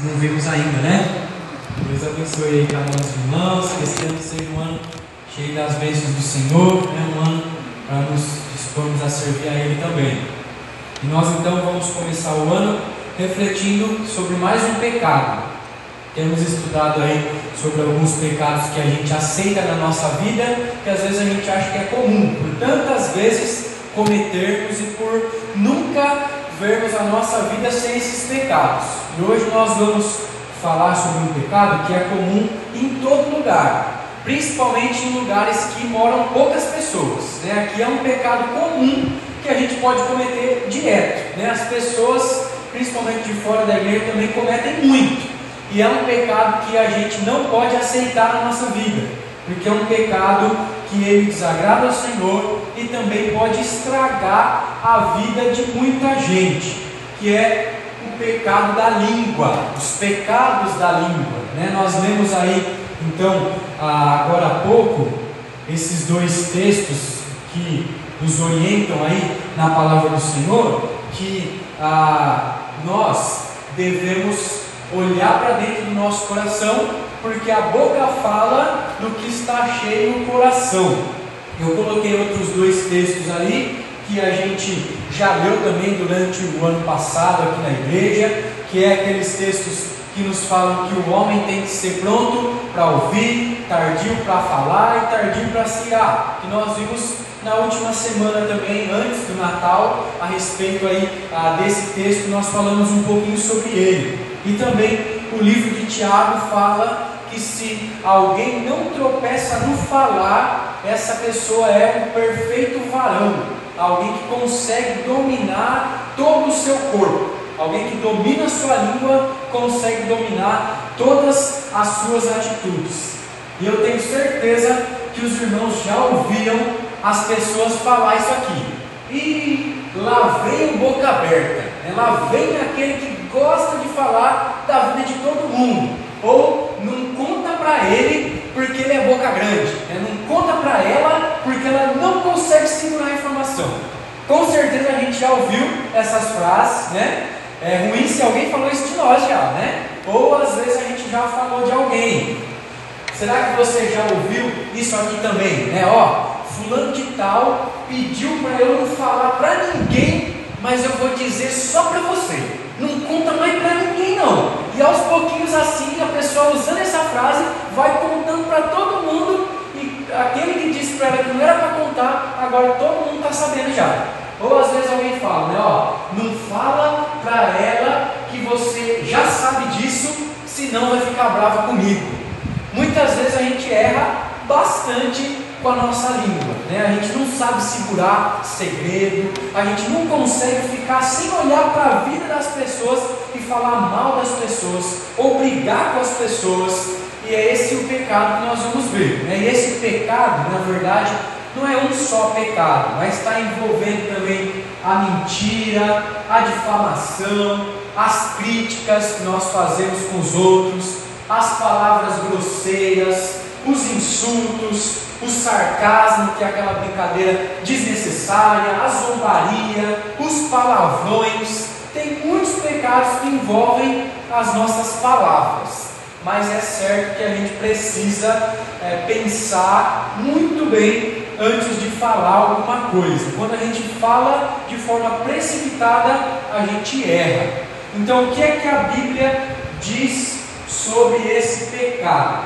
não vimos ainda, né? Deus abençoe aí cada um dos irmãos, que esse ano seja um ano cheio das bênçãos do Senhor, né? um ano para nos dispormos a servir a Ele também. E nós então vamos começar o ano refletindo sobre mais um pecado. Temos estudado aí sobre alguns pecados que a gente aceita na nossa vida, que às vezes a gente acha que é comum, por tantas vezes cometermos e por nunca vermos a nossa vida sem esses pecados. E hoje nós vamos falar sobre um pecado que é comum em todo lugar, principalmente em lugares que moram poucas pessoas. Né? Aqui é um pecado comum que a gente pode cometer direto. Né? As pessoas, principalmente de fora da igreja, também cometem muito. E é um pecado que a gente não pode aceitar na nossa vida, porque é um pecado que ele desagrada ao Senhor e também pode estragar a vida de muita gente, que é pecado da língua, os pecados da língua. Né? Nós lemos aí, então, agora há pouco, esses dois textos que nos orientam aí na palavra do Senhor, que ah, nós devemos olhar para dentro do nosso coração, porque a boca fala do que está cheio no coração. Eu coloquei outros dois textos ali que a gente já leu também durante o ano passado aqui na igreja, que é aqueles textos que nos falam que o homem tem que ser pronto para ouvir, tardio para falar e tardio para se irar, que nós vimos na última semana também, antes do Natal, a respeito aí ah, desse texto, nós falamos um pouquinho sobre ele. E também o livro de Tiago fala que se alguém não tropeça no falar, essa pessoa é um perfeito varão, alguém que consegue dominar todo o seu corpo, alguém que domina a sua língua, consegue dominar todas as suas atitudes. E eu tenho certeza que os irmãos já ouviram as pessoas falar isso aqui. E lá vem o boca aberta, né? lá vem aquele que gosta de falar da vida de todo mundo, ou não conta para ele porque ele é boca grande, né? não conta para ela porque ela não consegue segurar a informação. Com certeza a gente já ouviu essas frases, né? É ruim se alguém falou isso de nós já, né? Ou às vezes a gente já falou de alguém. Será que você já ouviu isso aqui também, né? Ó, fulano de tal pediu para eu não falar para ninguém, mas eu vou dizer só para você. Não conta mais para ninguém não. E aos pouquinhos assim, a pessoa usando essa frase vai contando para todo mundo e aquele que disse para ela que não era para contar, agora todo mundo está sabendo já. Ou às vezes alguém fala, né, ó, não fala para ela que você já sabe disso, senão vai ficar brava comigo. Muitas vezes a gente erra bastante com a nossa língua, né? A gente não sabe segurar segredo, a gente não consegue ficar sem olhar para a vida das pessoas falar mal das pessoas, ou brigar com as pessoas, e é esse o pecado que nós vamos ver, né? E esse pecado, na verdade, não é um só pecado, mas está envolvendo também a mentira, a difamação, as críticas que nós fazemos com os outros, as palavras grosseiras, os insultos, o sarcasmo, que é aquela brincadeira desnecessária, a zombaria, os palavrões. Tem muitos pecados que envolvem as nossas palavras, mas é certo que a gente precisa é, pensar muito bem antes de falar alguma coisa. Quando a gente fala de forma precipitada, a gente erra. Então, o que é que a Bíblia diz sobre esse pecado?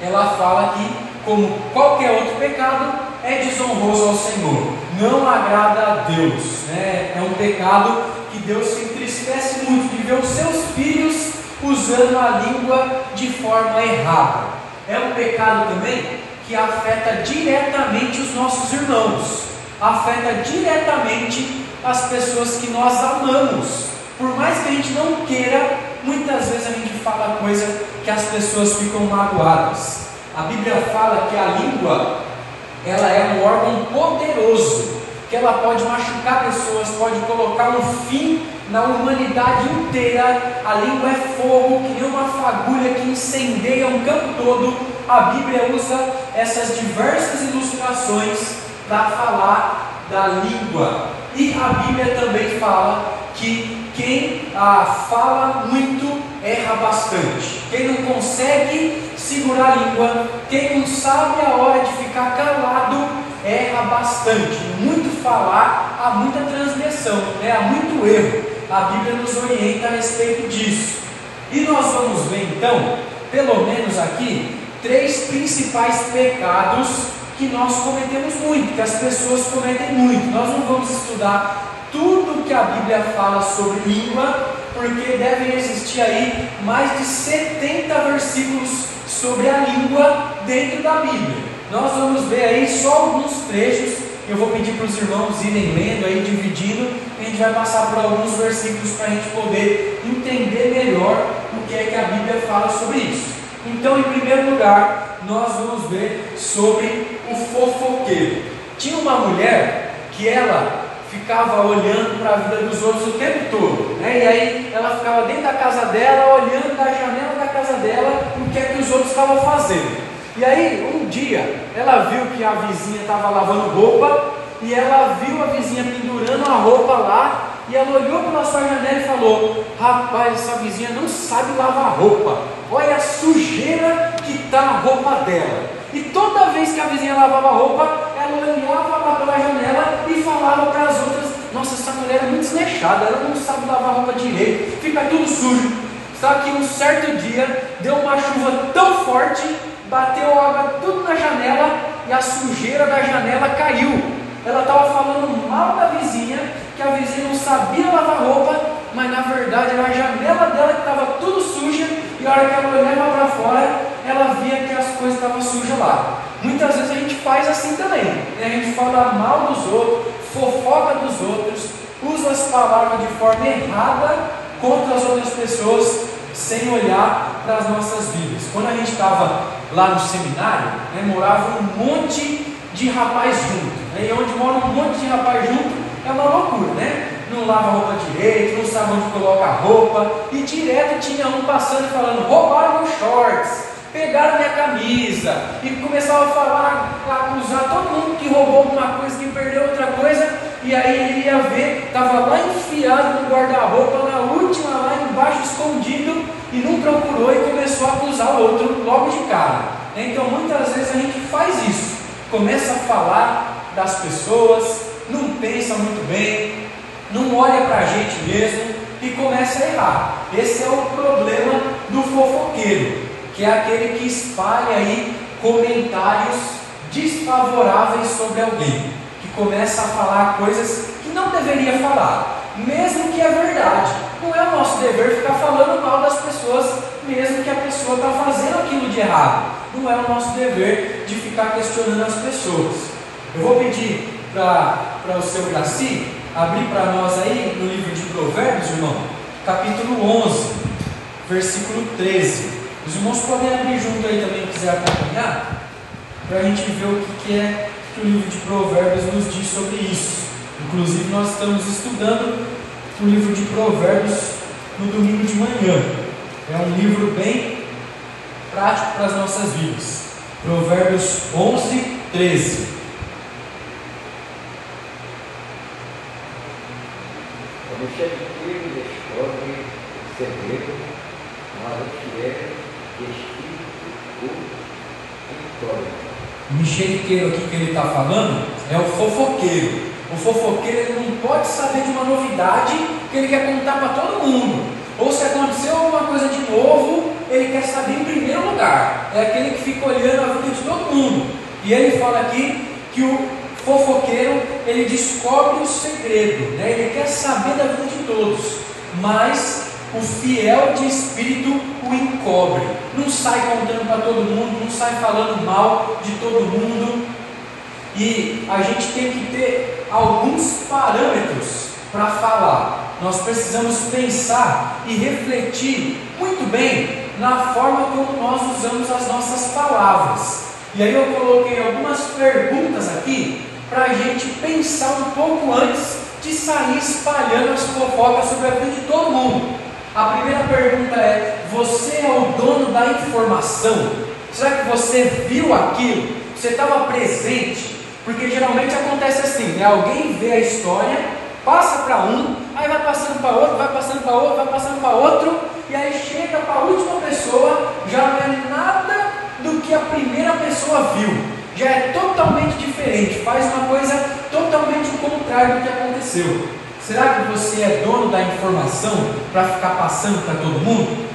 Ela fala que como qualquer outro pecado, é desonroso ao Senhor, não agrada a Deus. Né? É um pecado Deus se entristece muito de ver os seus filhos usando a língua de forma errada. É um pecado também que afeta diretamente os nossos irmãos, afeta diretamente as pessoas que nós amamos. Por mais que a gente não queira, muitas vezes a gente fala coisa que as pessoas ficam magoadas. A Bíblia fala que a língua ela é um órgão poderoso, que ela pode machucar pessoas, pode colocar um fim na humanidade inteira. A língua é fogo, que nem uma fagulha que incendeia um campo todo. A Bíblia usa essas diversas ilustrações para falar da língua. E a Bíblia também fala que quem ah, fala muito erra bastante. Quem não consegue segurar a língua, quem não sabe a hora de ficar calado, erra bastante. Muito falar, há muita transgressão, né? há muito erro. A Bíblia nos orienta a respeito disso. E nós vamos ver então, pelo menos aqui, três principais pecados que nós cometemos muito, que as pessoas cometem muito. Nós não vamos estudar tudo que a Bíblia fala sobre língua, porque devem existir aí mais de 70 versículos sobre a língua dentro da Bíblia. Nós vamos ver aí só alguns trechos. Eu vou pedir para os irmãos irem lendo aí, dividindo, e a gente vai passar por alguns versículos para a gente poder entender melhor o que é que a Bíblia fala sobre isso. Então, em primeiro lugar, nós vamos ver sobre o fofoqueiro. Tinha uma mulher que ela ficava olhando para a vida dos outros o tempo todo. Né? E aí ela ficava dentro da casa dela, olhando da janela da casa dela o que é que os outros estavam fazendo. E aí, um dia, ela viu que a vizinha estava lavando roupa e ela viu a vizinha pendurando a roupa lá e ela olhou pela sua janela e falou: Rapaz, essa vizinha não sabe lavar roupa. Olha a sujeira que está a roupa dela. E toda vez que a vizinha lavava roupa, ela olhava lá pela janela e falava para as outras: Nossa, essa mulher é muito desleixada, ela não sabe lavar roupa direito, fica tudo sujo. Só que um certo dia deu uma chuva tão forte, bateu água tudo na janela e a sujeira da janela caiu. Ela estava falando mal da vizinha, que a vizinha não sabia lavar roupa, mas na verdade era a janela dela que estava tudo suja e a hora que ela olhava para fora, ela via que as coisas estavam sujas lá. Muitas vezes a gente faz assim também. Né? A gente fala mal dos outros, fofoca dos outros, usa as palavras de forma errada contra as outras pessoas, sem olhar para as nossas vidas. Quando a gente estava lá no seminário, né, morava um monte de rapaz junto. Né? E onde mora um monte de rapaz junto é uma loucura, né? não lava roupa direito, não sabe onde coloca a roupa, e direto tinha um passando falando: roubaram meus shorts, pegaram minha camisa, e começava a falar, a acusar todo mundo que roubou alguma coisa, que perdeu outra coisa, e aí ele ia ver, estava lá enfiado no guarda-roupa, na última, lá embaixo, escondido, e não procurou e começou a acusar o outro logo de cara. Então muitas vezes a gente faz isso, começa a falar das pessoas, não pensa muito bem, não olha para a gente mesmo e começa a errar. Esse é o problema do fofoqueiro, que é aquele que espalha aí comentários desfavoráveis sobre alguém, que começa a falar coisas que não deveria falar, mesmo que é verdade. Não é o nosso dever ficar falando mal das pessoas, mesmo que a pessoa está fazendo aquilo de errado. Não é o nosso dever de ficar questionando as pessoas. Eu vou pedir para o seu Graci abrir para nós aí no livro de Provérbios, irmão, capítulo 11, versículo 13. Os irmãos podem abrir junto aí também, quiser acompanhar, para a gente ver o que, que é que o livro de Provérbios nos diz sobre isso. Inclusive, nós estamos estudando o livro de Provérbios no domingo de manhã. É um livro bem prático para as nossas vidas. Provérbios 11, 13. Micheliqueiro descobre o segredo, mas o que é espírito ou vitória. O mexeriqueiro aqui que ele está falando é o fofoqueiro. O fofoqueiro ele não pode saber de uma novidade que ele quer contar para todo mundo. Ou se aconteceu alguma coisa de novo, ele quer saber em primeiro lugar. É aquele que fica olhando a vida de todo mundo. E ele fala aqui que o fofoqueiro, ele descobre o segredo, né? ele quer saber da vida de todos, mas o fiel de espírito o encobre, não sai contando para todo mundo, não sai falando mal de todo mundo, e a gente tem que ter alguns parâmetros para falar. Nós precisamos pensar e refletir muito bem na forma como nós usamos as nossas palavras. E aí eu coloquei algumas perguntas aqui para a gente pensar um pouco antes de sair espalhando as fofocas sobre a vida de todo mundo. A primeira pergunta é: você é o dono da informação? Será que você viu aquilo? Você estava presente? Porque geralmente acontece assim, né? Alguém vê a história Passa para um, aí vai passando para outro, vai passando para outro, vai passando para outro, e aí chega para a última pessoa, já não é nada do que a primeira pessoa viu, já é totalmente diferente, faz uma coisa totalmente o contrário do que aconteceu. Será que você é dono da informação para ficar passando para todo mundo?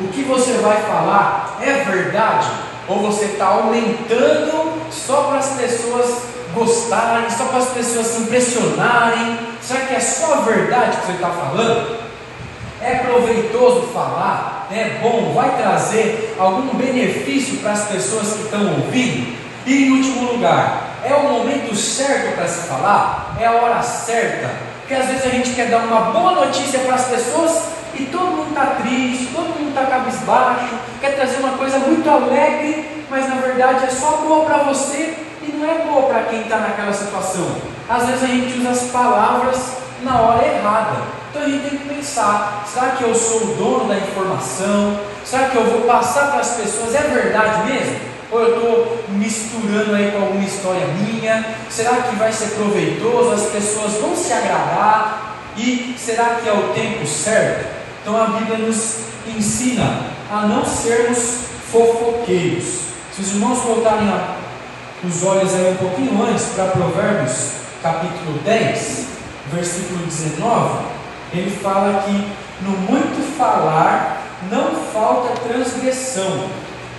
O que você vai falar é verdade? Ou você está aumentando só para as pessoas gostarem, só para as pessoas se impressionarem? Será que é só a verdade que você está falando? É proveitoso falar? É bom? Vai trazer algum benefício para as pessoas que estão ouvindo? E em último lugar, é o momento certo para se falar? É a hora certa? Porque às vezes a gente quer dar uma boa notícia para as pessoas e todo mundo está triste, todo mundo está cabisbaixo, quer trazer uma coisa muito alegre, mas na verdade é só boa para você e não é boa para quem está naquela situação. Às vezes a gente usa as palavras na hora errada. Então a gente tem que pensar: será que eu sou o dono da informação? Será que eu vou passar para as pessoas? É verdade mesmo? Ou eu estou misturando aí com alguma história minha? Será que vai ser proveitoso? As pessoas vão se agradar? E será que é o tempo certo? Então a Bíblia nos ensina a não sermos fofoqueiros. Se os irmãos voltarem a, os olhos aí um pouquinho antes para Provérbios capítulo 10, versículo 19, ele fala que no muito falar não falta transgressão,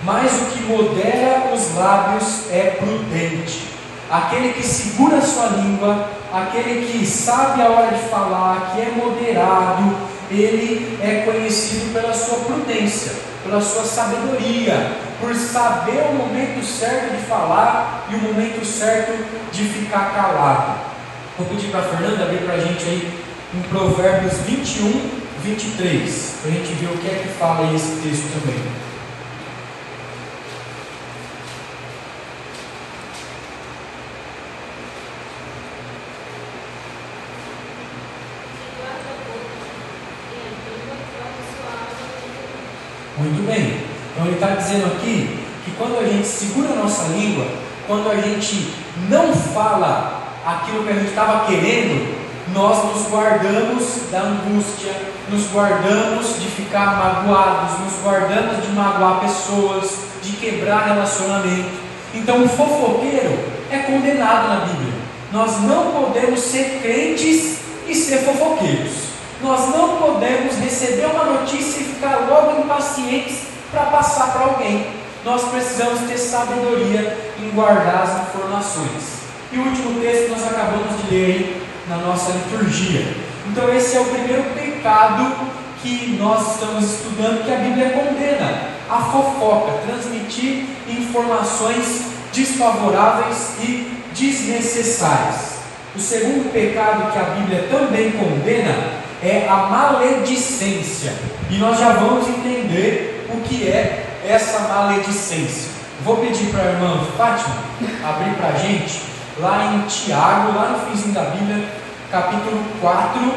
mas o que modera os lábios é prudente. Aquele que segura sua língua, aquele que sabe a hora de falar, que é moderado, ele é conhecido pela sua prudência, pela sua sabedoria, por saber o momento certo de falar e o momento certo de ficar calado. Vou pedir para a Fernanda abrir para a gente aí em Provérbios 21, 23, para a gente ver o que é que fala esse texto também. Muito bem. Então ele está dizendo aqui que quando a gente segura a nossa língua, quando a gente não fala aquilo que a gente estava querendo, nós nos guardamos da angústia, nos guardamos de ficar magoados, nos guardamos de magoar pessoas, de quebrar relacionamento. Então o fofoqueiro é condenado na Bíblia. Nós não podemos ser crentes e ser fofoqueiros. Nós não podemos receber uma notícia e ficar logo impacientes para passar para alguém. Nós precisamos ter sabedoria em guardar as informações. E o último texto nós acabamos de ler na nossa liturgia. Então, esse é o primeiro pecado que nós estamos estudando, que a Bíblia condena: a fofoca, transmitir informações desfavoráveis e desnecessárias. O segundo pecado que a Bíblia também condena é a maledicência. E nós já vamos entender o que é essa maledicência. Vou pedir para a irmã Fátima abrir para a gente, lá em Tiago, lá no finzinho da Bíblia, capítulo 4,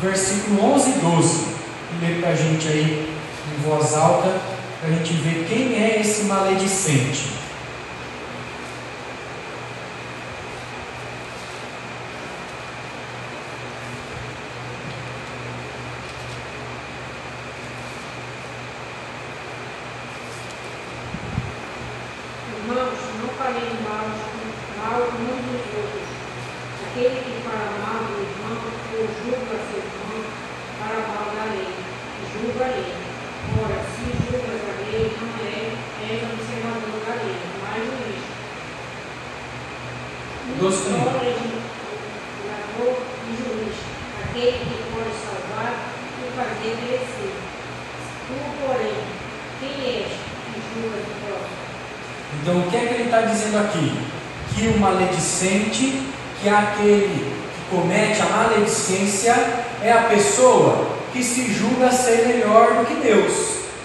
versículo 11 e 12. E ler para a gente aí em voz alta, para a gente ver quem é esse maledicente. Que aquele que comete a maledicência é a pessoa que se julga ser melhor do que Deus,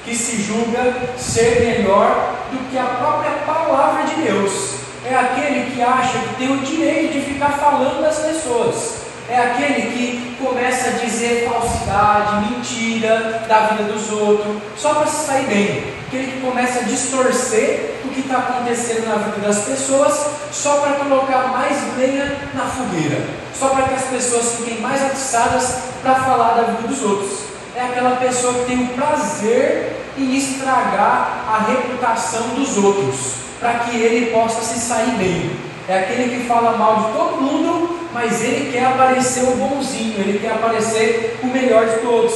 que se julga ser melhor do que a própria palavra de Deus. É aquele que acha que tem o direito de ficar falando das pessoas. É aquele que começa a dizer falsidade, mentira da vida dos outros, só para se sair bem. Aquele que começa a distorcer o que está acontecendo na vida das pessoas, só para colocar mais lenha na fogueira. só para que as pessoas fiquem mais atiçadas para falar da vida dos outros. É aquela pessoa que tem o prazer em estragar a reputação dos outros, para que ele possa se sair bem. É aquele que fala mal de todo mundo, mas ele quer aparecer o bonzinho, ele quer aparecer o melhor de todos.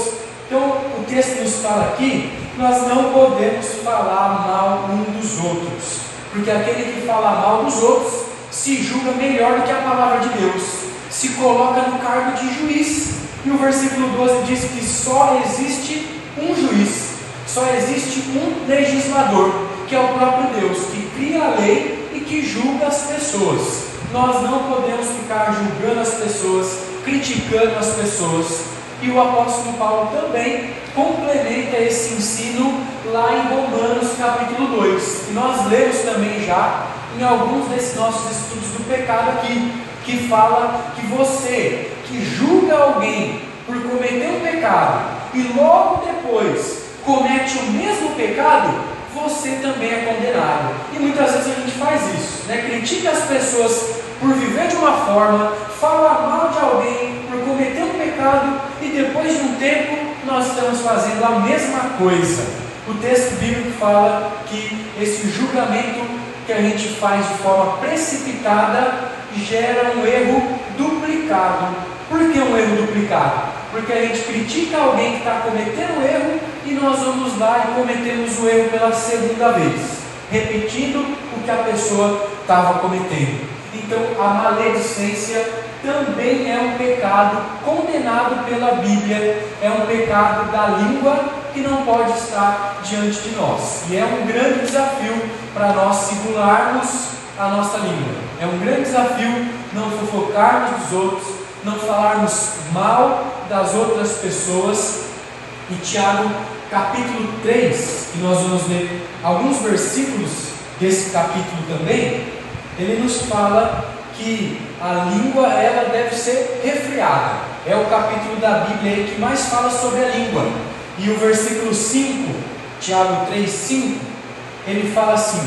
Então o texto nos fala aqui, nós não podemos falar mal um dos outros, porque aquele que fala mal dos outros se julga melhor do que a palavra de Deus, se coloca no cargo de juiz. E o versículo 12 diz que só existe um juiz, só existe um legislador, que é o próprio Deus, que cria a lei e que julga as pessoas. Nós não podemos ficar julgando as pessoas, criticando as pessoas. E o apóstolo Paulo também complementa esse ensino lá em Romanos capítulo 2. E nós lemos também já em alguns desses nossos estudos do pecado aqui, que fala que você que julga alguém por cometer um pecado e logo depois comete o mesmo pecado, você também é condenado. E muitas vezes a gente faz isso, né? critica as pessoas por viver de uma forma, fala mal de alguém por cometer um pecado e depois de um tempo nós estamos fazendo a mesma coisa. O texto bíblico fala que esse julgamento que a gente faz de forma precipitada gera um erro duplicado. Por que um erro duplicado? Porque a gente critica alguém que está cometendo erro e nós vamos lá e cometemos o erro pela segunda vez, repetindo o que a pessoa estava cometendo. Então, a maledicência também é um pecado condenado pela Bíblia, é um pecado da língua que não pode estar diante de nós. E é um grande desafio para nós segularmos a nossa língua. É um grande desafio não fofocarmos dos outros, não falarmos mal das outras pessoas. E Tiago, capítulo 3, que nós vamos ler alguns versículos desse capítulo também, ele nos fala que a língua ela deve ser refriada. É o capítulo da Bíblia que mais fala sobre a língua. E o versículo 5, Tiago 3, 5, ele fala assim: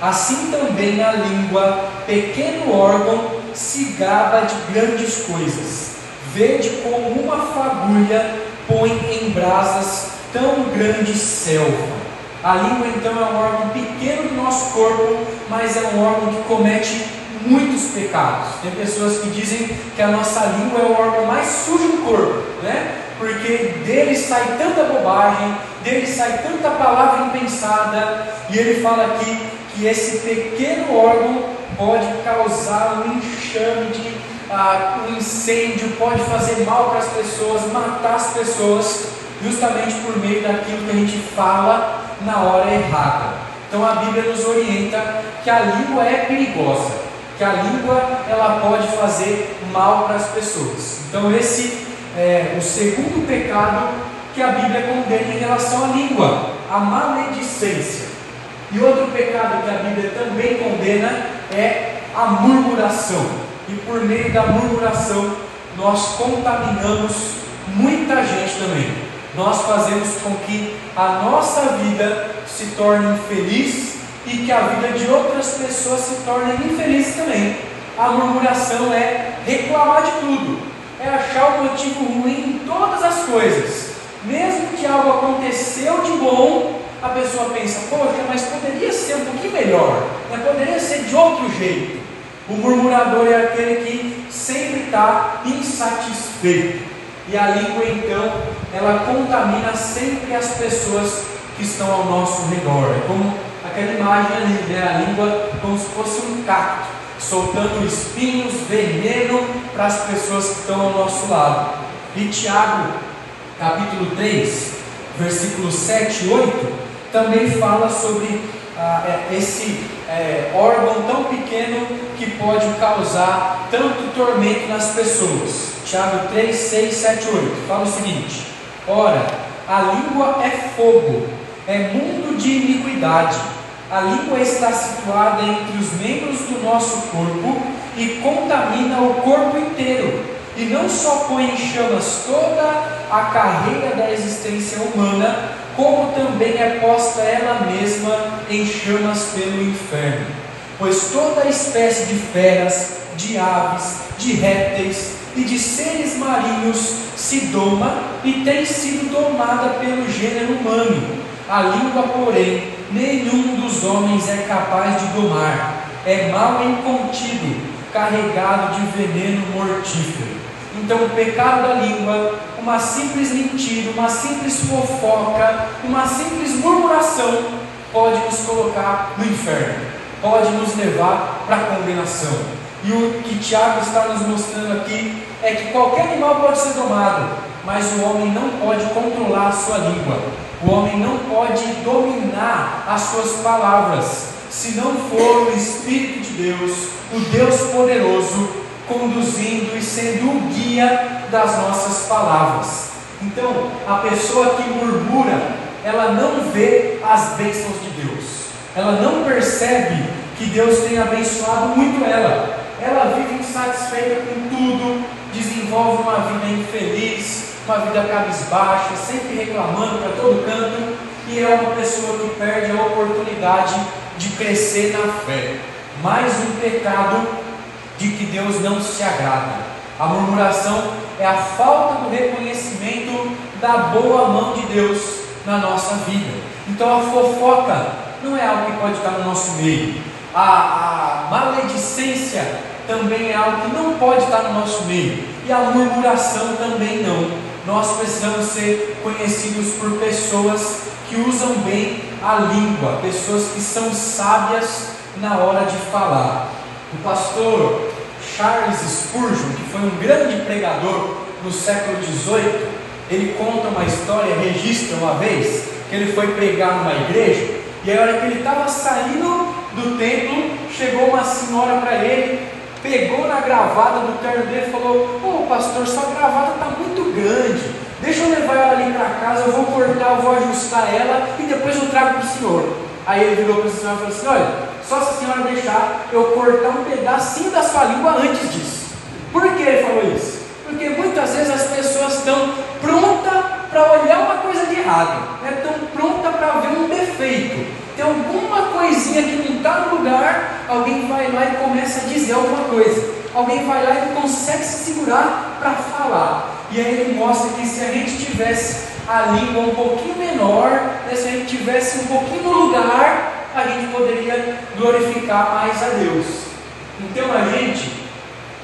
Assim também a língua, pequeno órgão, se gaba de grandes coisas. Vede como uma fagulha põe em brasas tão grande selva. A língua então é um órgão pequeno do nosso corpo, mas é um órgão que comete muitos pecados. Tem pessoas que dizem que a nossa língua é o órgão mais sujo do corpo, né? Porque dele sai tanta bobagem, dele sai tanta palavra impensada, e ele fala aqui que esse pequeno órgão pode causar um enxame de ah, um incêndio, pode fazer mal para as pessoas, matar as pessoas, justamente por meio daquilo que a gente fala na hora errada. Então a Bíblia nos orienta que a língua é perigosa, que a língua ela pode fazer mal para as pessoas. Então esse é o segundo pecado que a Bíblia condena em relação à língua, a maledicência. E outro pecado que a Bíblia também condena é a murmuração. E por meio da murmuração nós contaminamos muita gente também nós fazemos com que a nossa vida se torne infeliz e que a vida de outras pessoas se torne infeliz também. A murmuração é reclamar de tudo, é achar o motivo ruim em todas as coisas. Mesmo que algo aconteceu de bom, a pessoa pensa, poxa, mas poderia ser um pouquinho melhor, mas poderia ser de outro jeito. O murmurador é aquele que sempre está insatisfeito. E a língua, então, ela contamina sempre as pessoas que estão ao nosso redor. É como aquela imagem ali, né? a língua como se fosse um cacto, soltando espinhos, veneno para as pessoas que estão ao nosso lado. E Tiago, capítulo 3, versículos 7 e 8, também fala sobre ah, é, esse é, órgão tão pequeno que pode causar tanto tormento nas pessoas. Tiago 3, 6, 7, 8. Fala o seguinte: Ora, a língua é fogo, é mundo de iniquidade. A língua está situada entre os membros do nosso corpo e contamina o corpo inteiro. E não só põe em chamas toda a carreira da existência humana, como também é posta ela mesma em chamas pelo inferno. pois toda espécie de feras, de aves, de répteis e de seres marinhos se doma e tem sido domada pelo gênero humano. A língua, porém, nenhum dos homens é capaz de domar. É mal incontido, carregado de veneno mortífero. Então, o pecado da língua, uma simples mentira, uma simples fofoca, uma simples murmuração, pode nos colocar no inferno, pode nos levar para a condenação. E o que Tiago está nos mostrando aqui é que qualquer animal pode ser domado, mas o homem não pode controlar a sua língua, o homem não pode dominar as suas palavras, se não for o Espírito de Deus, o Deus poderoso, conduzindo e sendo o guia das nossas palavras. Então, a pessoa que murmura, ela não vê as bênçãos de Deus, ela não percebe que Deus tem abençoado muito ela, ela vive insatisfeita com tudo, desenvolve uma vida infeliz, uma vida cabisbaixa, sempre reclamando para todo canto, e é uma pessoa que perde a oportunidade de crescer na fé. Mais um pecado de que Deus não se agrada. A murmuração é a falta do reconhecimento da boa mão de Deus na nossa vida. Então a fofoca não é algo que pode estar no nosso meio. A, a maledicência também é algo que não pode estar no nosso meio. E a murmuração também não. Nós precisamos ser conhecidos por pessoas que usam bem a língua, pessoas que são sábias na hora de falar. O pastor Charles Spurgeon, que foi um grande pregador no século XVIII, ele conta uma história, registra uma vez, que ele foi pregar numa igreja, e a hora que ele estava saindo do templo, chegou uma senhora para ele, pegou na gravata do terno dele e falou: Ô oh, pastor, sua gravata está muito grande, deixa eu levar ela ali para casa, eu vou cortar, eu vou ajustar ela e depois eu trago para o senhor. Aí ele virou para a senhora e falou assim: Olha, só se a senhora deixar eu cortar um pedacinho da sua língua antes disso. Por que ele falou isso? Porque muitas vezes as pessoas estão prontas para olhar uma coisa de errado, né? estão prontas para ver um defeito tem alguma coisinha que não está no lugar, alguém vai lá e começa a dizer alguma coisa. Alguém vai lá e consegue se segurar para falar. E aí ele mostra que se a gente tivesse a língua um pouquinho menor, né, se a gente tivesse um pouquinho no lugar, a gente poderia glorificar mais a Deus. Então a gente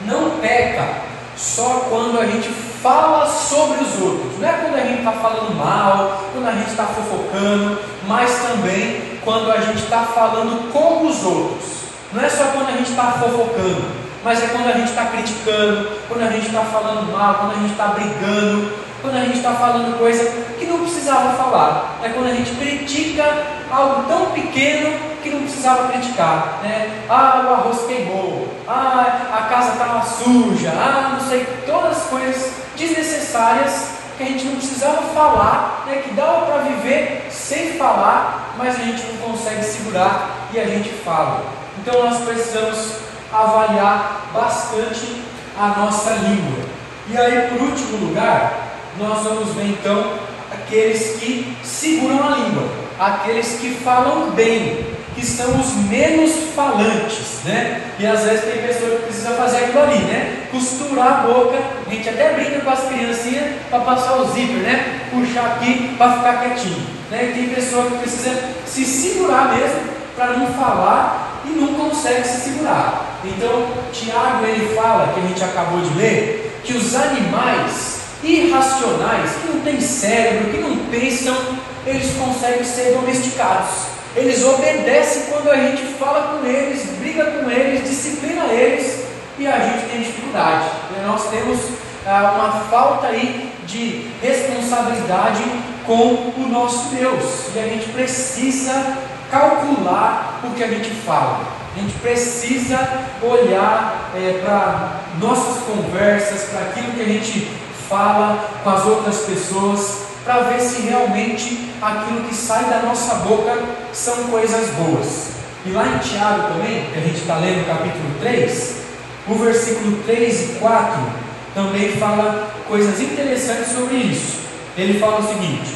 não peca só quando a gente fala sobre os outros. Não é quando a gente está falando mal, quando a gente está fofocando, mas também quando a gente está falando com os outros. Não é só quando a gente está fofocando, mas é quando a gente está criticando, quando a gente está falando mal, quando a gente está brigando, quando a gente está falando coisa que não precisava falar. É quando a gente critica algo tão pequeno que não precisava criticar. Né? Ah, o arroz queimou. Ah, a casa estava suja. Ah, não sei, todas as coisas desnecessárias que a gente não precisava falar, né, que dava para viver sem falar, mas a gente não consegue segurar e a gente fala. Então nós precisamos avaliar bastante a nossa língua. E aí, por último lugar, nós vamos ver então aqueles que seguram a língua, aqueles que falam bem, que são os menos falantes, né? E às vezes tem pessoa que precisa fazer aquilo ali, né? Costurar a boca, a gente até brinca com as criancinhas para passar o zíper, né? Puxar aqui para ficar quietinho, né? E tem pessoa que precisa se segurar mesmo para não falar e não consegue se segurar. Então, Tiago ele fala, que a gente acabou de ler, que os animais irracionais, que não têm cérebro, que não pensam, eles conseguem ser domesticados. Eles obedecem quando a gente fala com eles, briga com eles, disciplina eles e a gente tem dificuldade. E nós temos ah, uma falta aí de responsabilidade com o nosso Deus e a gente precisa calcular o que a gente fala. A gente precisa olhar é, para nossas conversas, para aquilo que a gente fala com as outras pessoas, para ver se realmente aquilo que sai da nossa boca são coisas boas. E lá em Tiago também, que a gente está lendo capítulo 3, o versículo 3 e 4 também fala coisas interessantes sobre isso. Ele fala o seguinte: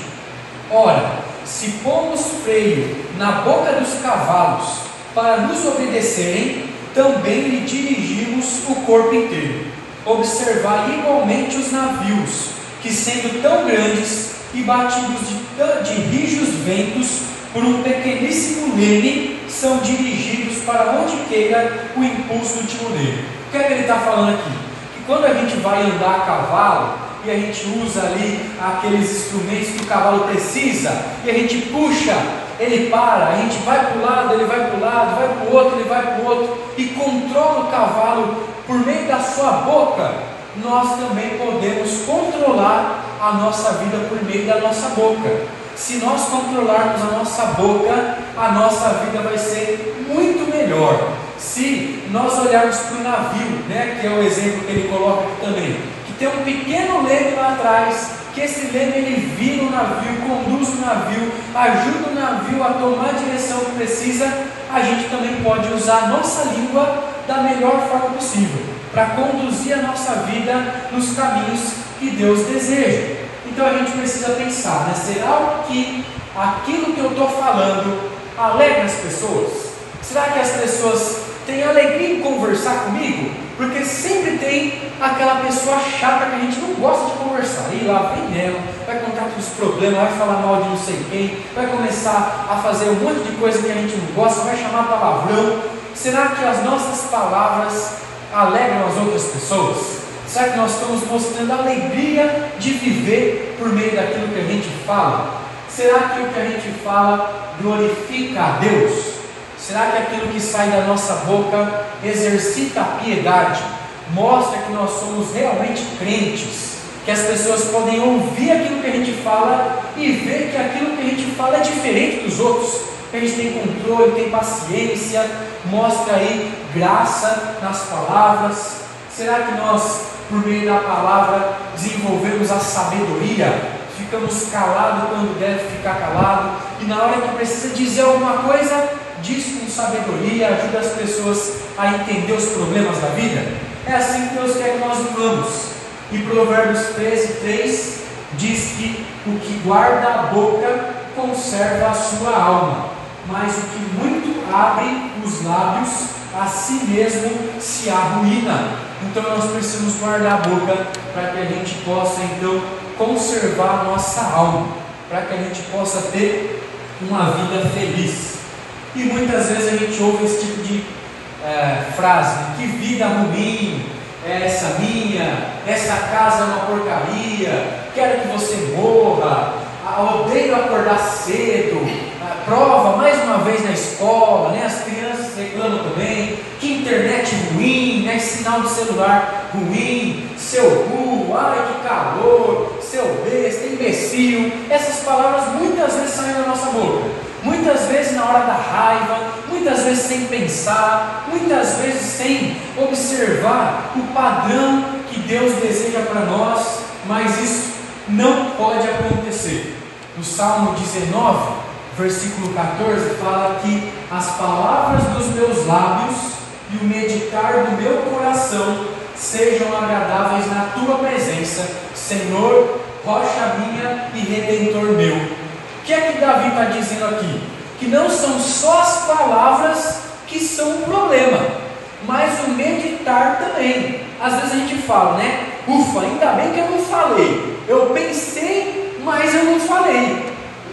Ora, se pomos freio na boca dos cavalos para nos obedecerem, também lhe dirigimos o corpo inteiro. Observar igualmente os navios, que sendo tão grandes e batidos de, de rijos ventos por um pequeníssimo leme, são dirigidos para onde queira o impulso do timoneiro. O que é que ele está falando aqui? Que quando a gente vai andar a cavalo, e a gente usa ali aqueles instrumentos que o cavalo precisa, e a gente puxa, ele para, a gente vai para o lado, ele vai para o lado, vai para o outro, ele vai para o outro, e controla o cavalo por meio da sua boca, nós também podemos controlar a nossa vida por meio da nossa boca. Se nós controlarmos a nossa boca, a nossa vida vai ser muito melhor. Se nós olharmos para o navio, né, que é o exemplo que ele coloca aqui também, tem um pequeno leme lá atrás, que esse leme ele vira o navio, conduz o navio, ajuda o navio a tomar a direção que precisa, a gente também pode usar a nossa língua da melhor forma possível, para conduzir a nossa vida nos caminhos que Deus deseja. Então a gente precisa pensar, né? será que aquilo que eu estou falando alegra as pessoas? Será que as pessoas têm alegria em conversar comigo? Porque sempre tem aquela pessoa chata que a gente não gosta de conversar. E lá vem ela, vai contar todos os problemas, vai falar mal de não sei quem, vai começar a fazer um monte de coisa que a gente não gosta, vai chamar palavrão. Será que as nossas palavras alegram as outras pessoas? Será que nós estamos mostrando a alegria de viver por meio daquilo que a gente fala? Será que o que a gente fala glorifica a Deus? Será que aquilo que sai da nossa boca exercita a piedade? Mostra que nós somos realmente crentes? Que as pessoas podem ouvir aquilo que a gente fala e ver que aquilo que a gente fala é diferente dos outros? Que a gente tem controle, tem paciência, mostra aí graça nas palavras. Será que nós, por meio da palavra, desenvolvemos a sabedoria? Ficamos calados quando deve ficar calado, e na hora que precisa dizer alguma coisa, diz com sabedoria, ajuda as pessoas a entender os problemas da vida. É assim que Deus quer que nós vivamos. E Provérbios 13, 3 diz que o que guarda a boca conserva a sua alma, mas o que muito abre os lábios, a si mesmo se arruína. Então nós precisamos guardar a boca para que a gente possa então conservar a nossa alma, para que a gente possa ter uma vida feliz. E muitas vezes a gente ouve esse tipo de é, frase: que vida ruim é essa minha, essa casa é uma porcaria, quero que você morra, ah, odeio acordar cedo, ah, prova mais uma vez na escola, né? as crianças reclamam também, que internet ruim, né? sinal de celular ruim, seu burro, ai que calor, seu besta, imbecil, essas palavras muitas vezes saem da nossa boca. Muitas vezes na hora da raiva, muitas vezes sem pensar, muitas vezes sem observar o padrão que Deus deseja para nós, mas isso não pode acontecer. No Salmo 19, versículo 14, fala que as palavras dos meus lábios e o meditar do meu coração sejam agradáveis na tua presença, Senhor, rocha minha e redentor meu. O que é que Davi está dizendo aqui? Que não são só as palavras que são o problema, mas o meditar também. Às vezes a gente fala, né? Ufa, ainda bem que eu não falei. Eu pensei, mas eu não falei.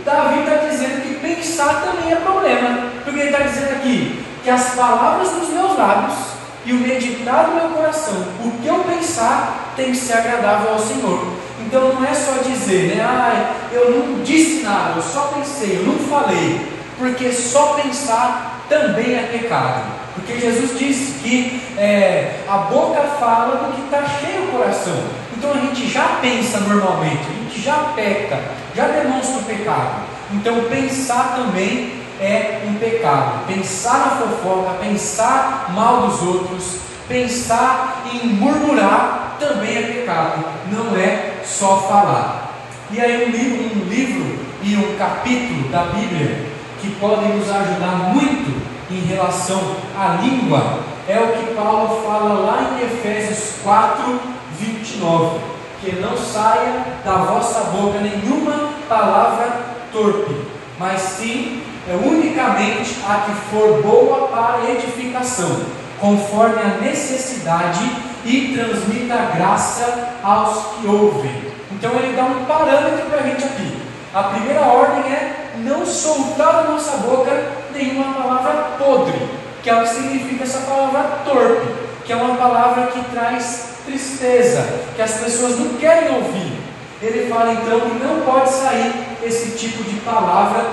Davi está dizendo que pensar também é problema, porque ele está dizendo aqui que as palavras dos meus lábios e o meditar do meu coração, o que eu pensar, tem que ser agradável ao Senhor. Então não é só dizer, né? Ah, eu não disse nada, eu só pensei, eu não falei. Porque só pensar também é pecado. Porque Jesus disse que é, a boca fala do que está cheio o coração. Então a gente já pensa normalmente, a gente já peca, já demonstra o pecado. Então pensar também é um pecado. Pensar na fofoca, pensar mal dos outros, pensar em murmurar também é pecado. Não é só falar. E aí um livro, um livro e um capítulo da Bíblia que podem nos ajudar muito em relação à língua é o que Paulo fala lá em Efésios 4, 29. Que não saia da vossa boca nenhuma palavra torpe, mas sim é unicamente a que for boa para edificação, conforme a necessidade e transmita graça aos que ouvem. Então ele dá um parâmetro para a gente aqui. A primeira ordem é não soltar da nossa boca nenhuma palavra podre, que é o que significa essa palavra torpe, que é uma palavra que traz tristeza, que as pessoas não querem ouvir. Ele fala então que não pode sair esse tipo de palavra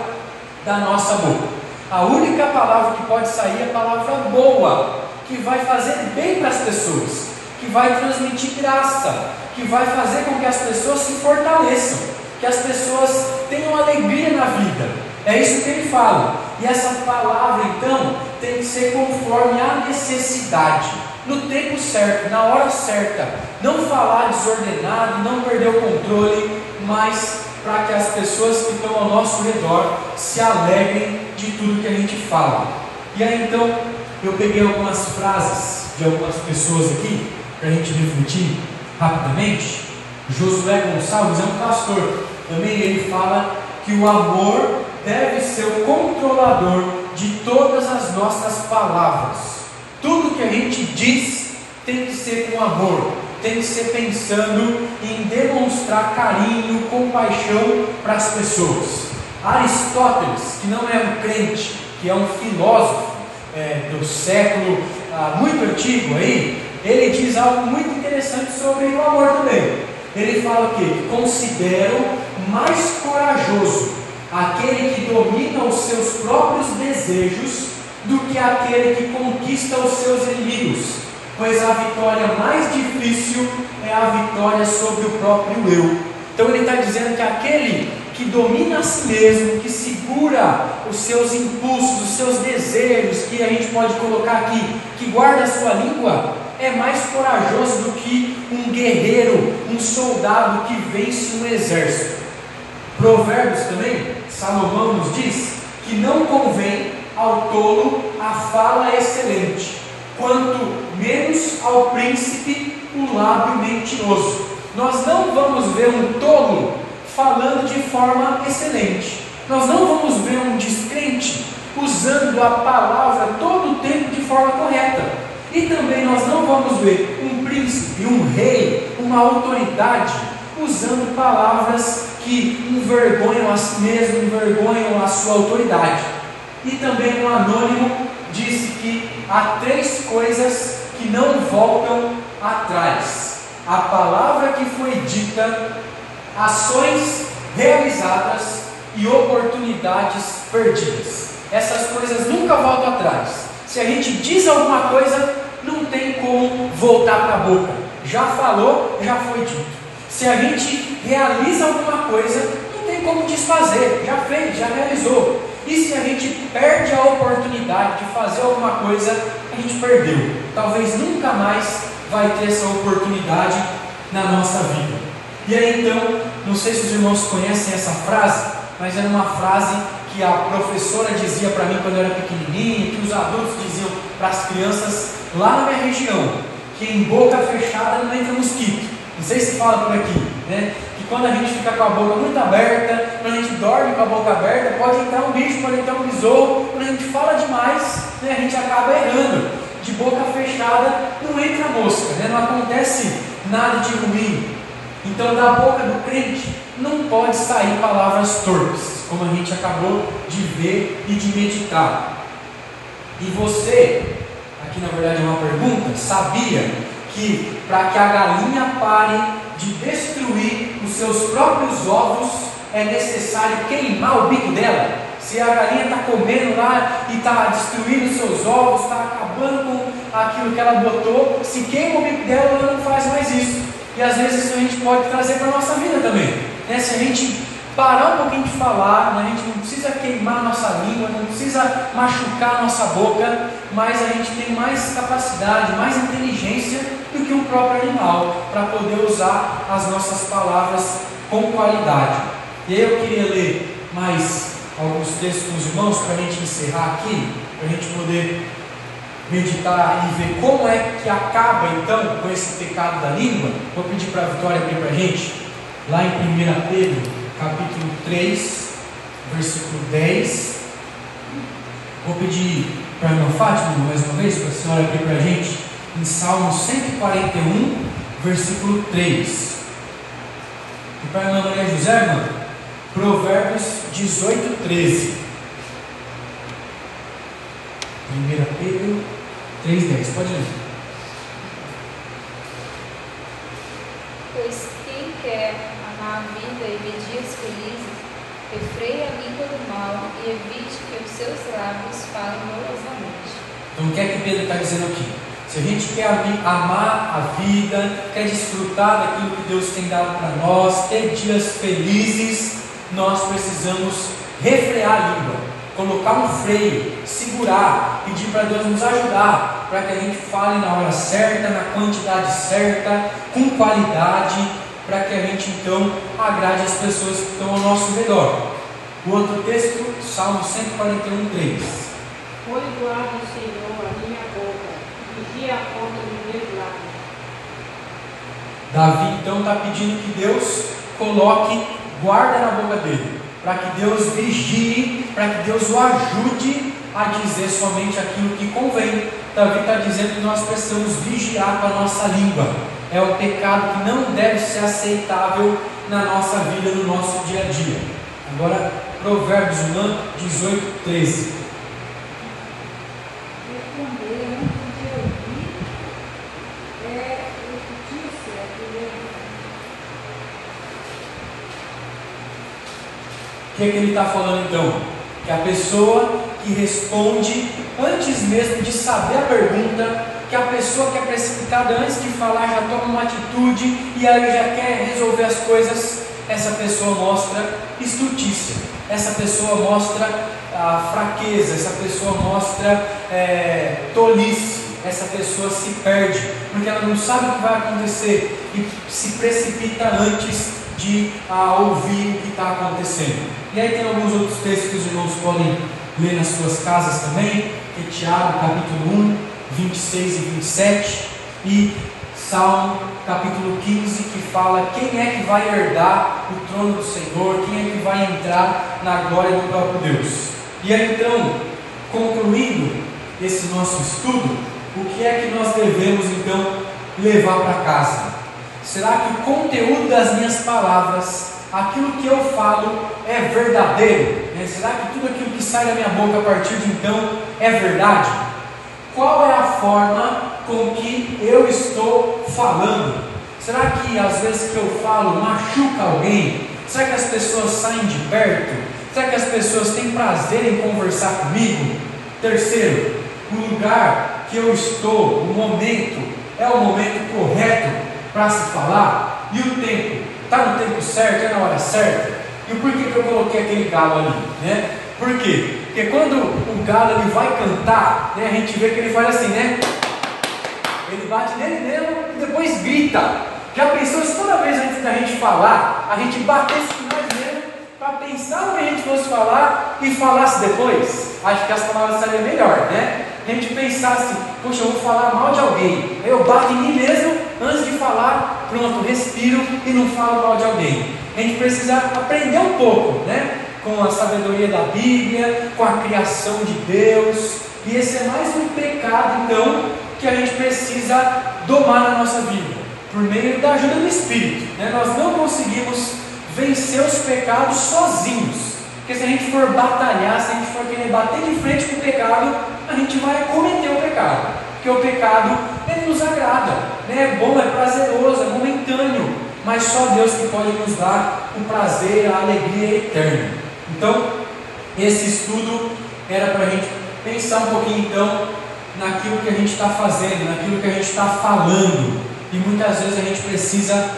da nossa boca. A única palavra que pode sair é a palavra boa, que vai fazer bem para as pessoas, que vai transmitir graça, que vai fazer com que as pessoas se fortaleçam, que as pessoas tenham alegria na vida. É isso que ele fala. E essa palavra, então, tem que ser conforme a necessidade, no tempo certo, na hora certa. Não falar desordenado, não perder o controle, mas para que as pessoas que estão ao nosso redor se alegrem de tudo que a gente fala. E aí então eu peguei algumas frases de algumas pessoas aqui para a gente refletir rapidamente. Josué Gonçalves é um pastor. Também ele fala que o amor deve ser o controlador de todas as nossas palavras. Tudo que a gente diz tem que ser com amor, tem que ser pensando em demonstrar carinho, compaixão para as pessoas. Aristóteles, que não é um crente, que é um filósofo é, do século ah, muito antigo aí, ele diz algo muito interessante sobre o amor também. Ele fala que considero mais corajoso aquele que domina os seus próprios desejos do que aquele que conquista os seus inimigos, pois a vitória mais difícil é a vitória sobre o próprio eu. Então ele está dizendo que aquele que domina a si mesmo, que segura os seus impulsos, os seus desejos, que a gente pode colocar aqui, que guarda a sua língua, é mais corajoso do que um guerreiro, um soldado que vence um exército. Provérbios também, Salomão nos diz que não convém ao tolo a fala excelente, quanto menos ao príncipe o lábio mentiroso. Nós não vamos ver um tolo falando de forma excelente. Nós não vamos ver um descrente usando a palavra todo o tempo de forma correta. E também nós não vamos ver um príncipe, um rei, uma autoridade usando palavras que envergonham a si mesmo, envergonham a sua autoridade. E também um anônimo disse que há três coisas que não voltam atrás: a palavra que foi dita, ações realizadas e oportunidades perdidas. Essas coisas nunca voltam atrás. Se a gente diz alguma coisa, não tem como voltar para a boca. Já falou, já foi dito. Se a gente realiza alguma coisa, não tem como desfazer. Já fez, já realizou. E se a gente perde a oportunidade de fazer alguma coisa, a gente perdeu. Talvez nunca mais vai ter essa oportunidade na nossa vida. E aí então, não sei se os irmãos conhecem essa frase, mas era uma frase que a professora dizia para mim quando eu era pequenininho, que os adultos diziam para as crianças lá na minha região, que em boca fechada não entra mosquito. Não sei se fala por aqui, né? Que quando a gente fica com a boca muito aberta, quando a gente dorme com a boca aberta, pode entrar um bicho, pode entrar um besouro, quando a gente fala demais, né, a gente acaba errando. De boca fechada não entra mosca, né? não acontece nada de ruim. Então da boca do crente não pode sair palavras torpes, como a gente acabou de ver e de meditar. E você aqui na verdade é uma pergunta, sabia que para que a galinha pare de destruir os seus próprios ovos, é necessário queimar o bico dela? Se a galinha está comendo lá e está destruindo seus ovos, está acabando com aquilo que ela botou, se queima o bico dela, ela não faz mais isso. E às vezes isso a gente pode trazer para a nossa vida também. Né? Se a gente parar um pouquinho de falar, né? a gente não precisa queimar nossa língua, não precisa machucar nossa boca, mas a gente tem mais capacidade, mais inteligência do que o próprio animal para poder usar as nossas palavras com qualidade. E aí eu queria ler mais alguns textos com os irmãos para a gente encerrar aqui, para a gente poder meditar e ver como é que acaba então com esse pecado da língua. Vou pedir para a Vitória abrir para a gente, lá em 1 Pedro capítulo 3, versículo 10 Vou pedir para a irmã Fátima, mais uma vez, para a senhora aqui para a gente, em Salmo 141, versículo 3. E para a irmã Maria José, irmã, Provérbios 18, 13. 1 Pedro 3, 10. Pode ler. Pois quem quer amar a vida e ver dias felizes, refreie a língua do mal e evite que os seus lábios falem dolosamente. Então, o que é que Pedro está dizendo aqui? Se a gente quer amar a vida, quer desfrutar daquilo que Deus tem dado para nós, ter dias felizes, nós precisamos refrear a língua, colocar um freio, segurar, pedir para Deus nos ajudar, para que a gente fale na hora certa, na quantidade certa, com qualidade, para que a gente então agrade as pessoas que estão ao nosso redor. O outro texto, Salmo 141, 3. Foi guarda o Senhor a minha boca, vigia a porta dos meus lábios. Davi então está pedindo que Deus coloque guarda na boca dele, para que Deus vigie, para que Deus o ajude a dizer somente aquilo que convém. Davi está dizendo que nós precisamos vigiar com a nossa língua. É o pecado que não deve ser aceitável na nossa vida, no nosso dia a dia. Agora, Provérbios 1, 18, 13. Responder antes de ouvir é justiça, é primeiro. O que, é que ele está falando então? Que a pessoa que responde antes mesmo de saber a pergunta, que a pessoa que é precipitada antes de falar já toma uma atitude e aí já quer resolver as coisas, essa pessoa mostra estutícia, essa pessoa mostra a fraqueza, essa pessoa mostra é, tolice, essa pessoa se perde, porque ela não sabe o que vai acontecer e se precipita antes de ah, ouvir o que está acontecendo. E aí tem alguns outros textos que os irmãos podem ler nas suas casas também, que é Tiago capítulo 1, 26 e 27, e Salmo capítulo 15, que fala quem é que vai herdar o trono do Senhor, quem é que vai entrar na glória do próprio Deus. E aí então, concluindo esse nosso estudo, o que é que nós devemos então levar para casa? Será que o conteúdo das minhas palavras, aquilo que eu falo, é verdadeiro? Né? Será que tudo aquilo que sai da minha boca a partir de então é verdade? Qual é a forma com que eu estou falando? Será que às vezes que eu falo machuca alguém? Será que as pessoas saem de perto? Será que as pessoas têm prazer em conversar comigo? Terceiro, o lugar que eu estou, o momento, é o momento correto para se falar? E o tempo? Está no tempo certo? É na hora certa? E por que, que eu coloquei aquele galo ali? Né? Por quê? Porque quando o galo ele vai cantar, né, a gente vê que ele faz assim, né? Ele bate nele mesmo e depois grita. Já pensou se toda vez antes da gente falar, a gente batesse nós mesmos para pensar no que a gente fosse falar e falasse depois? Acho que as palavras seriam melhor, né? A gente pensasse, poxa, eu vou falar mal de alguém. Aí eu bato em mim mesmo antes de falar, pronto, respiro e não falo mal de alguém. A gente precisa aprender um pouco, né? Com a sabedoria da Bíblia, com a criação de Deus. E esse é mais um pecado, então, que a gente precisa domar na nossa vida, por meio da ajuda do Espírito. Né? Nós não conseguimos vencer os pecados sozinhos. Porque se a gente for batalhar, se a gente for querer bater de frente com o pecado, a gente vai cometer o pecado. Porque o pecado, ele nos agrada, né? é bom, é prazeroso, é momentâneo. Mas só Deus que pode nos dar o prazer, a alegria eterna. Então, esse estudo era para a gente pensar um pouquinho então naquilo que a gente está fazendo, naquilo que a gente está falando. E muitas vezes a gente precisa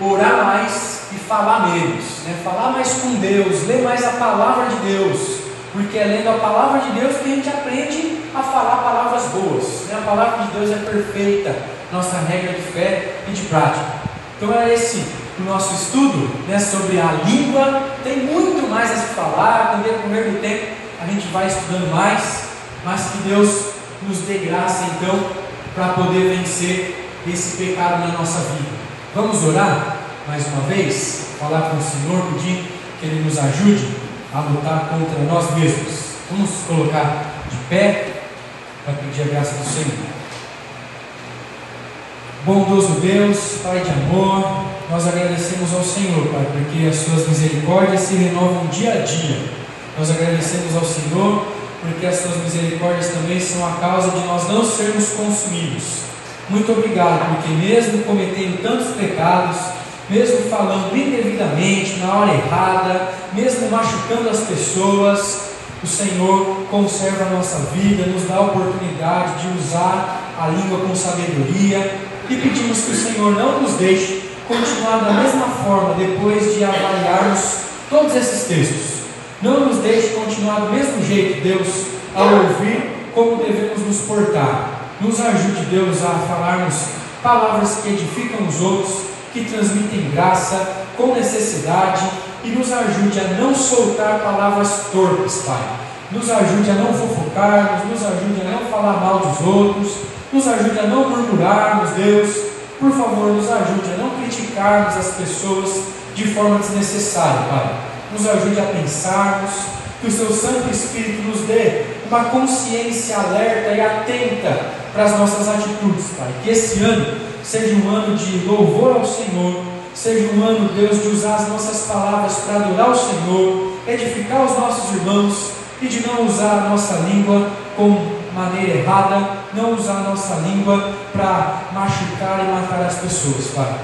orar mais e falar menos, né? falar mais com Deus, ler mais a palavra de Deus, porque é lendo a palavra de Deus que a gente aprende a falar palavras boas. Né? A palavra de Deus é perfeita, nossa regra de fé e de prática. Então é esse o nosso estudo né, sobre a língua. Tem muito mais a se falar, no decorrer do tempo a gente vai estudando mais, mas que Deus nos dê graça então para poder vencer esse pecado na nossa vida. Vamos orar mais uma vez, falar com o Senhor, pedir que Ele nos ajude a lutar contra nós mesmos. Vamos colocar de pé para pedir a graça do Senhor. Bondoso Deus, Pai de amor, nós agradecemos ao Senhor, Pai, porque as suas misericórdias se renovam dia a dia. Nós agradecemos ao Senhor porque as suas misericórdias também são a causa de nós não sermos consumidos. Muito obrigado, porque mesmo cometendo tantos pecados, mesmo falando indevidamente, na hora errada, mesmo machucando as pessoas, o Senhor conserva a nossa vida, nos dá a oportunidade de usar a língua com sabedoria e pedimos que o Senhor não nos deixe continuar da mesma forma depois de avaliarmos todos esses textos. Não nos deixe continuar do mesmo jeito, Deus, ao ouvir como devemos nos portar. Nos ajude, Deus, a falarmos palavras que edificam os outros, que transmitem graça com necessidade e nos ajude a não soltar palavras torpes, Pai. Nos ajude a não fofocarmos, nos ajude a não falar mal dos outros, nos ajude a não murmurarmos, Deus. Por favor, nos ajude a não criticarmos as pessoas de forma desnecessária, Pai nos ajude a pensarmos, que o Seu Santo Espírito nos dê uma consciência alerta e atenta para as nossas atitudes, Pai. Que esse ano seja um ano de louvor ao Senhor, seja um ano, Deus, de usar as nossas palavras para adorar o Senhor, edificar os nossos irmãos e de não usar a nossa língua com maneira errada, não usar a nossa língua para machucar e matar as pessoas, Pai.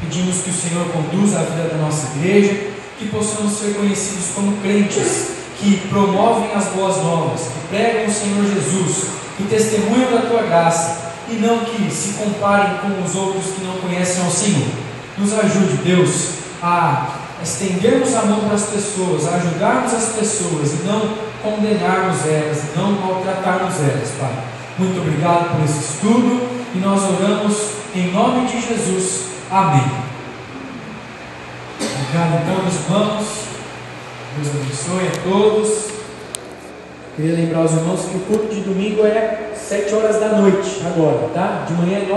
Pedimos que o Senhor conduza a vida da nossa igreja, que possamos ser conhecidos como crentes que promovem as boas novas, que pregam o Senhor Jesus, que testemunham da tua graça e não que se comparem com os outros que não conhecem ao Senhor. Nos ajude, Deus, a estendermos a mão para as pessoas, a ajudarmos as pessoas e não condenarmos elas, não maltratarmos elas, Pai. Muito obrigado por esse estudo e nós oramos em nome de Jesus. Amém. Obrigado então, meus irmãos. Deus abençoe a todos. Queria lembrar os irmãos que o culto de domingo é 7 horas da noite agora, tá? De manhã é